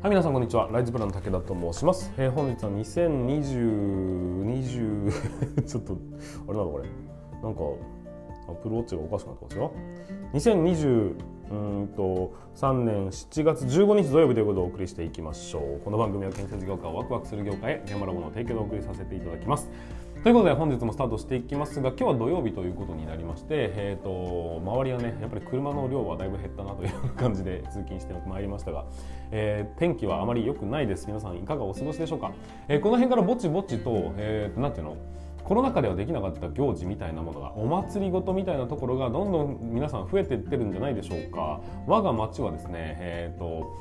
はい、皆さんこんにちは。ライズプランの武田と申します。えー、本日は2020、20 ちょっと、あれなのこれ。なんか、アップルウォッチがおかしくなってますよ。2020うんと3年7月15日土曜日ということでお送りしていきましょう。この番組は建設業界をワクワクする業界へ現場ラボの提供でお送りさせていただきます。ということで本日もスタートしていきますが今日は土曜日ということになりまして、えー、と周りはねやっぱり車の量はだいぶ減ったなという感じで通勤してまいりましたが、えー天気はあまり良くないです皆さんいかがお過ごしでしょうか、えーこの辺からぼちぼちと,、えーなんていうの？コロナ禍ではできなかった行事みたいなものがお祭りごとみたいなところがどんどん皆さん増えていってるんじゃないでしょうか。我が町はですね、えー、と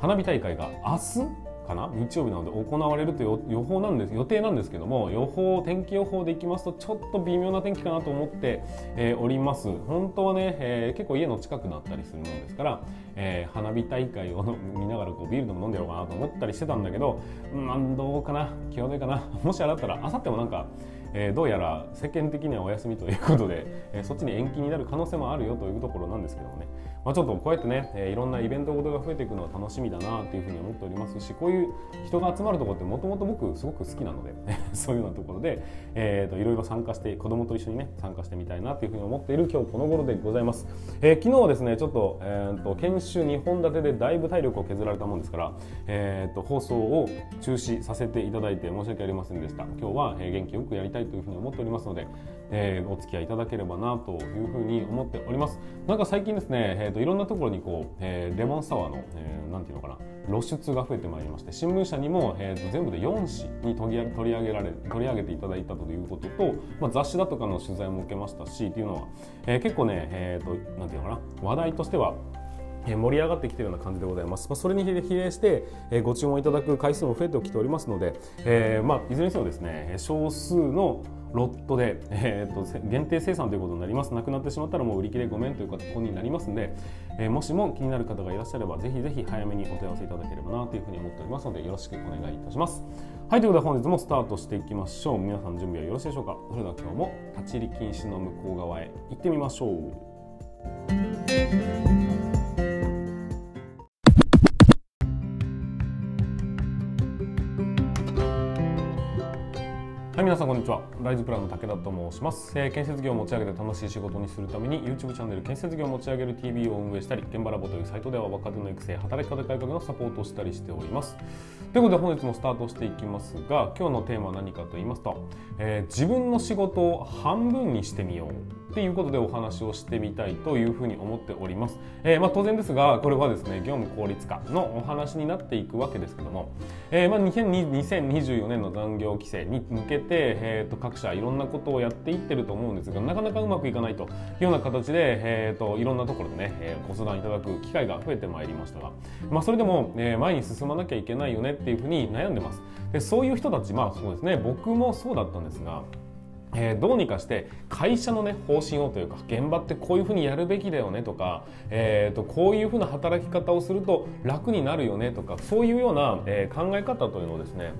花火大会が明日かな？日曜日なので行われるという予報なんです予定なんですけども予報天気予報でいきますとちょっと微妙な天気かなと思って、えーおります。本当はね、えー結構家の近くだったりするものですから、えー花火大会を見ながらこうビールでも飲んでやろうかなと思ったりしてたんだけどうんどうかな？際どいかな？もしあれだったらあさってもなんかえーどうやら世間的にはお休みということで、えーそっちに延期になる可能性もあるよというところなんですけどもね、まあ、ちょっとこうやってね、えーいろんなイベントごとが増えていくのは楽しみだなというふうに思っておりますしこういう人が集まるところってもともと僕すごく好きなので そういうようなところで、えー、といろいろ参加して子供と一緒にね参加してみたいなというふうに思っている今日この頃でございます、えー昨日はですねちょっと,、えー、と研修2本立てでだいぶ体力を削られたもんですから、えー、と放送を中止させていただいて申し訳ありませんでした。今日は、え元気よくやりたいというふうに思っておりますので、えーお付き合いいただければなというふうに思っております。なんか最近ですね、えー、といろんなところにこう、えーレモンサワーの、えーなんていうのかな露出が増えてまいりまして新聞社にも、えー、と全部で4紙に取り取り上げられ取り上げていただいたということと、まあ、雑誌だとかの取材も受けましたしっていうのは、えー結構ね、えー、となんていうのかな話題としては盛り上がってきているような感じでございます。まあ、それに比例して、えご注文いただく回数も増えてきておりますので、えーまあ、いずれにせよですね、少数のロットで、えーと限定生産ということになります。なくなってしまったらもう売り切れごめんということになりますので、えーもしも気になる方がいらっしゃれば、ぜひぜひ早めにお問い合わせいただければなというふうに思っておりますので、よろしくお願いいたします。はい、ということで本日もスタートしていきましょう。皆さん準備はよろしいでしょうかそれでは今日も立ち入り禁止の向こう側へ行ってみましょう。はい、皆さんこんにちは。ライズプランの武田と申します。えー建設業を持ち上げて楽しい仕事にするために YouTube チャンネル建設業を持ち上げる TV を運営したり、現場ラボというサイトでは若手の育成、働き方改革のサポートをしたりしております。ということで本日もスタートしていきますが、今日のテーマは何かと言いますと、えー自分の仕事を半分にしてみよう。っていうことでお話をしてみたいというふうに思っております。えーまあ、当然ですがこれはですね業務効率化のお話になっていくわけですけども、えーまあ、2024年の残業規制に向けて、えー、と各社いろんなことをやっていってると思うんですがなかなかうまくいかないというような形で、えー、といろんなところでね、えご相談いただく機会が増えてまいりましたが、まあ、それでも、え前に進まなきゃいけないよねっていうふうに悩んでます。でそういう人たちまあそうですね僕もそうだったんですがえーどうにかして会社のね方針をというか現場ってこういうふうにやるべきだよねとか、えー、とこういうふうな働き方をすると楽になるよねとかそういうような、え考え方というのをですね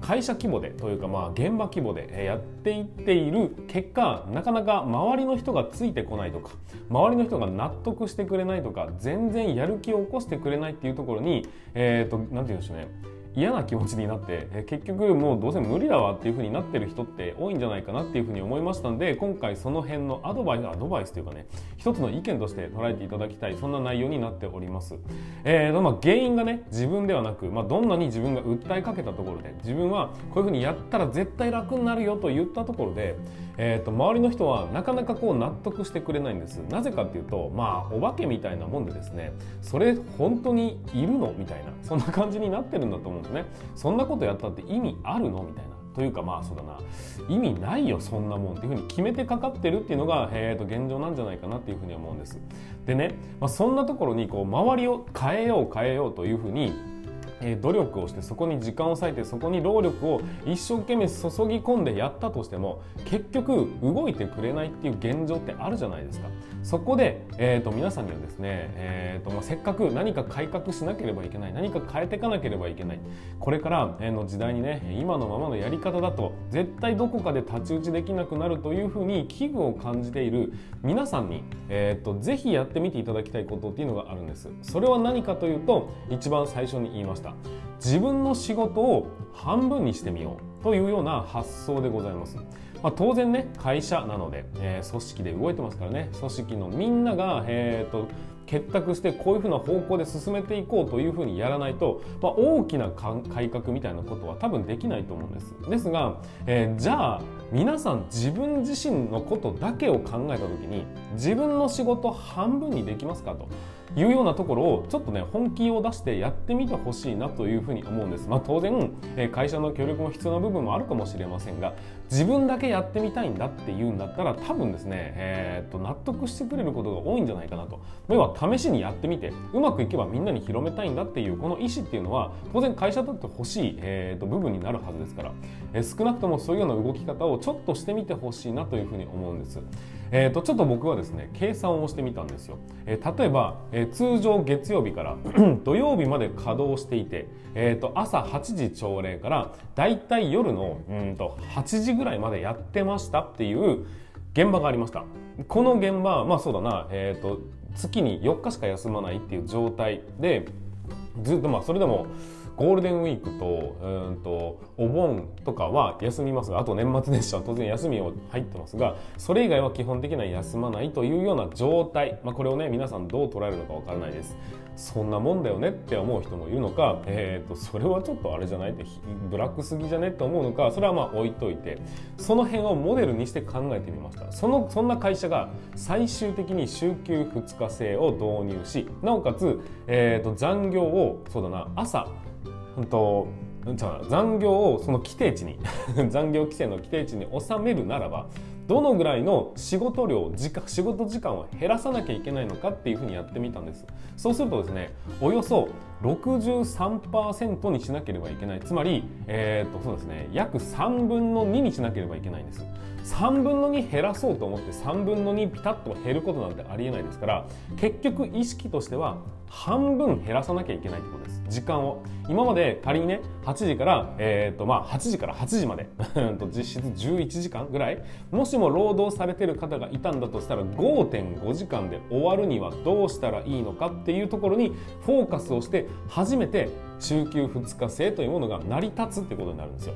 会社規模でというかまあ現場規模でやっていっている結果なかなか周りの人がついてこないとか周りの人が納得してくれないとか全然やる気を起こしてくれないっていうところにえっ、となんて言うんでしょうね。嫌な気持ちになってえ結局もうどうせ無理だわっていう風になってる人って多いんじゃないかなっていう風に思いましたんで今回その辺のアドバイスアドバイスというかね一つの意見として捉えていただきたいそんな内容になっております。えーとまあ、原因がね自分ではなく、まあ、どんなに自分が訴えかけたところで自分はこういう風にやったら絶対楽になるよと言ったところで、えー、と周りの人はなかなかこう納得してくれないんです。なぜかっていうとまあお化けみたいなもんでですねそれ本当にいるのみたいなそんな感じになってるんだと思うんですね。そんなことやったって意味あるの？みたいな。というかまあそうだな意味ないよそんなもんっていうふうに決めてかかってるっていうのが、えー、と現状なんじゃないかなっていうふうに思うんです。でね、まあ、そんなところにこう周りを変えよう変えようというふうにえ努力をしてそこに時間を割いてそこに労力を一生懸命注ぎ込んでやったとしても結局動いてくれないっていう現状ってあるじゃないですか。そこで、えーと、皆さんにはですね、えーとまあ、せっかく何か改革しなければいけない何か変えていかなければいけないこれからの時代にね今のままのやり方だと絶対どこかで太刀打ちできなくなるというふうに危惧を感じている皆さんに、えー、とぜひやってみていただきたいことっていうのがあるんです。それは何かというと一番最初に言いました。自分の仕事を半分にしてみようというような発想でございます。まあ、当然ね会社なので、えー、組織で動いてますからね組織のみんなが、えーと、結託してこういうふうな方向で進めていこうというふうにやらないと、まあ、大きな改革みたいなことは多分できないと思うんです。ですが、えー、じゃあ皆さん自分自身のことだけを考えた時に自分の仕事半分にできますかと。いうようなところをちょっとね本気を出してやってみてほしいなというふうに思うんです。まあ、当然、え会社の協力も必要な部分もあるかもしれませんが自分だけやってみたいんだっていうんだったら多分ですね、えー、っと納得してくれることが多いんじゃないかなと要は試しにやってみてうまくいけばみんなに広めたいんだっていうこの意思っていうのは当然会社だって欲しい、えー、っと部分になるはずですから、えー、少なくともそういうような動き方をちょっとしてみてほしいなというふうに思うんです。えーと、ちょっと僕はですね計算をしてみたんですよ、え、例えば、え、通常月曜日から 土曜日まで稼働していて、えーと、朝8時朝礼からだいたい夜のうんと8時ぐらいまでやってましたっていう現場がありました。この現場まあそうだな、えーと月に4日しか休まないっていう状態でずっとまあそれでもゴールデンウィークとうんとお盆とかは休みますがあと年末年始は当然休みを入ってますがそれ以外は基本的には休まないというような状態、まあ、これをね皆さんどう捉えるのかわからないです。そんなもんだよねって思う人もいるのか、えーと、それはちょっとあれじゃないってブラックすぎじゃねって思うのかそれはまあ置いといて。その辺をモデルにして考えてみました。そのそんな会社が最終的に週休2日制を導入しなおかつ、えーと残業をそうだな朝うんと残業をその規定値に 残業規制の規定値に収めるならばどのぐらいの仕事量時間仕事時間を減らさなきゃいけないのかっていうふうにやってみたんです。そうするとですねおよそ63%にしなければいけない。つまり、えー、とそうですね約3分の2にしなければいけないんです。3分の2減らそうと思って3分の2ピタッと減ることなんてありえないですから結局意識としては半分減らさなきゃいけないってことです。時間を。今まで仮にね8時から、えーとまあ、8時から8時まで 実質11時間ぐらいもしも労働されてる方がいたんだとしたら5.5時間で終わるにはどうしたらいいのかっていうところにフォーカスをして初めて週休2日制というものが成り立つってことになるんですよ。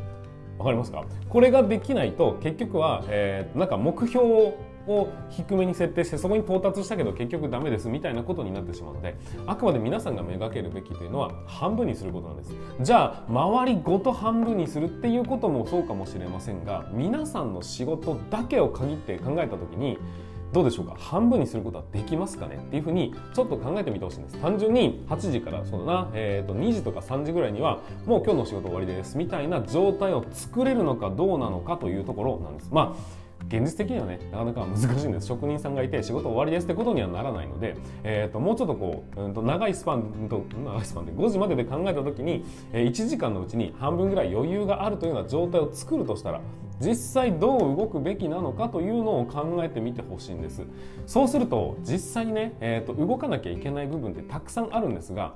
わかりますか？これができないと結局は、えー、なんか目標を低めに設定してそこに到達したけど結局ダメですみたいなことになってしまうのであくまで皆さんがめがけるべきというのは半分にすることなんです。じゃあ周りごと半分にするっていうこともそうかもしれませんが皆さんの仕事だけを限って考えた時にどうでしょうか？半分にすることはできますかねっていうふうにちょっと考えてみてほしいんです。単純に8時からそうだな、えー、と2時とか3時ぐらいにはもう今日の仕事終わりですみたいな状態を作れるのかどうなのかというところなんです。まあ現実的にはねなかなか難しいんです。職人さんがいて仕事終わりですってことにはならないので、えーと、もうちょっとこう、うんと、長いスパンと長いスパンで5時までで考えた時に、え、1時間のうちに半分ぐらい余裕があるというような状態を作るとしたら実際どう動くべきなのかというのを考えてみてほしいんです。そうすると実際にね、えーと動かなきゃいけない部分ってたくさんあるんですが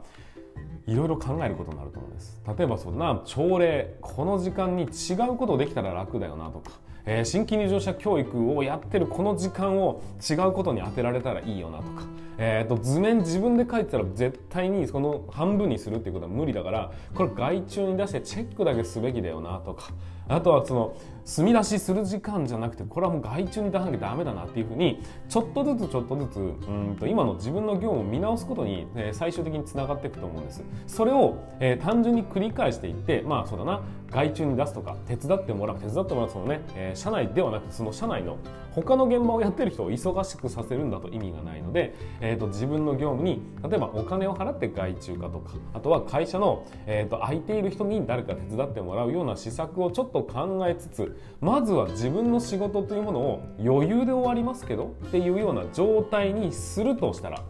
いろいろ考えることになると思うんです。例えばそんな朝礼この時間に違うことできたら楽だよなとか。えー、新規入場者教育をやってるこの時間を違うことに当てられたらいいよなとか、えーと、図面自分で書いてたら絶対にその半分にするっていうことは無理だからこれ外注に出してチェックだけすべきだよなとか。あとはその墨出しする時間じゃなくてこれはもう外注に出さなきゃダメだなっていうふうにちょっとずつちょっとずつうんと今の自分の業務を見直すことに、え、最終的につながっていくと思うんです。それを、えー、単純に繰り返していってまあそうだな。外注に出すとか手伝ってもらう手伝ってもらうそのね、えー、社内ではなくその社内の他の現場をやってる人を忙しくさせるんだと意味がないので、えーと、自分の業務に例えばお金を払って外注化とかあとは会社の、えーと、空いている人に誰か手伝ってもらうような施策をちょっと考えつつまずは自分の仕事というものを余裕で終わりますけどっていうような状態にするとしたら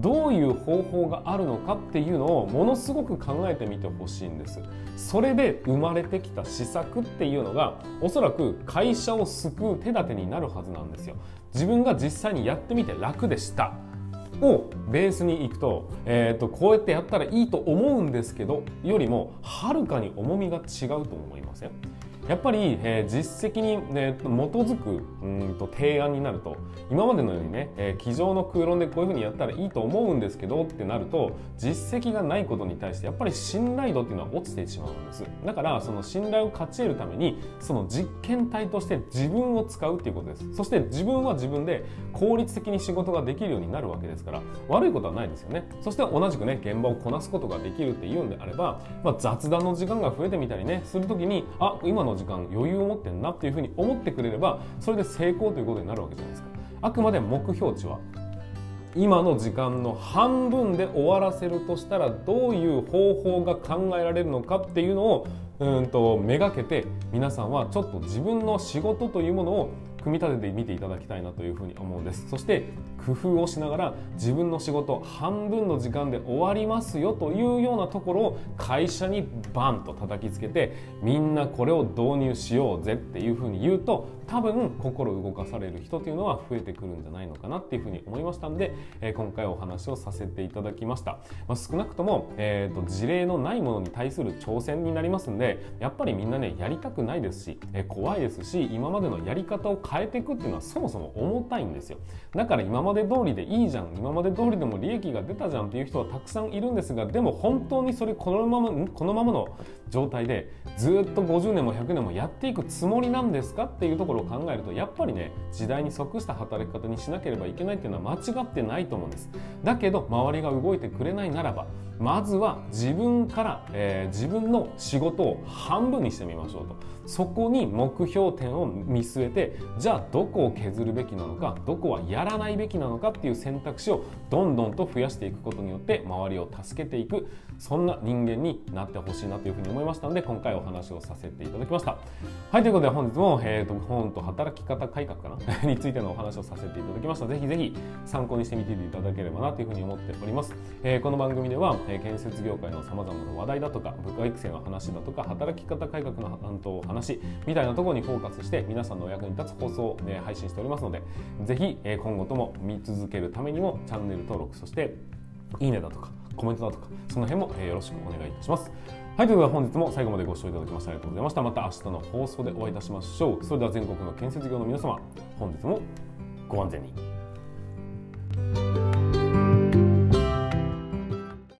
どういう方法があるのかっていうのをものすごく考えてみてほしいんです。それで生まれてきた施策っていうのがおそらく会社を救う手立てになるはずなんですよ。自分が実際にやってみて楽でした。をベースにいくと,、えーと、こうやってやったらいいと思うんですけどよりもはるかに重みが違うと思いません？やっぱり、えー、実績に、ね、基づくうんと提案になると今までのようにね、えー、机上の空論でこういうふうにやったらいいと思うんですけどってなると実績がないことに対してやっぱり信頼度っていうのは落ちてしまうんです。だからその信頼を勝ち得るためにその実験体として自分を使うっていうことです。そして自分は自分で効率的に仕事ができるようになるわけですから悪いことはないですよね。そして同じくね現場をこなすことができるっていうんであれば、まあ、雑談の時間が増えてみたりねするときにあ今のの時間余裕を持ってんなっていうふうに思ってくれればそれで成功ということになるわけじゃないですか。あくまで目標値は今の時間の半分で終わらせるとしたらどういう方法が考えられるのかっていうのをうんとめがけて皆さんはちょっと自分の仕事というものを組み立ててみていただきたいなというふうに思うんです。そして工夫をしながら自分の仕事半分の時間で終わりますよというようなところを会社にバンと叩きつけてみんなこれを導入しようぜっていうふうに言うと多分心動かされる人というのは増えてくるんじゃないのかなっていうふうに思いましたんで、えー、今回お話をさせていただきました、まあ、少なくとも、えーと、事例のないものに対する挑戦になりますんでやっぱりみんなねやりたくないですし、えー、怖いですし今までのやり方を変えていくっていうのはそもそも重たいんですよ。だから今まで通りでいいじゃん今まで通りでも利益が出たじゃんっていう人はたくさんいるんですがでも本当にそれこのままこのままの状態でずっと50年も100年もやっていくつもりなんですかっていうところを考えるとやっぱりね時代に即した働き方にしなければいけないっていうのは間違ってないと思うんです。だけど周りが動いてくれないならばまずは自分から、えー、自分の仕事を半分にしてみましょうと。そこに目標点を見据えてじゃあどこを削るべきなのかどこはやらないべきなのかっていう選択肢をどんどんと増やしていくことによって周りを助けていくそんな人間になってほしいなというふうに思いましたので今回お話をさせていただきました。はいということで本日も、えーと、本と働き方改革かな？についてのお話をさせていただきました。ぜひぜひ参考にしてみていただければなというふうに思っております、えー、この番組では、えー、建設業界のさまざまな話題だとか部下育成の話だとか働き方改革の話話みたいなところにフォーカスして皆さんのお役に立つ放送を、ね、配信しておりますのでぜひ、え、今後とも見続けるためにもチャンネル登録そしていいねだとかコメントだとかその辺も、え、よろしくお願いいたします。はいということで本日も最後までご視聴いただきましてありがとうございました。また明日の放送でお会いいたしましょう。それでは全国の建設業の皆様本日もご安全に。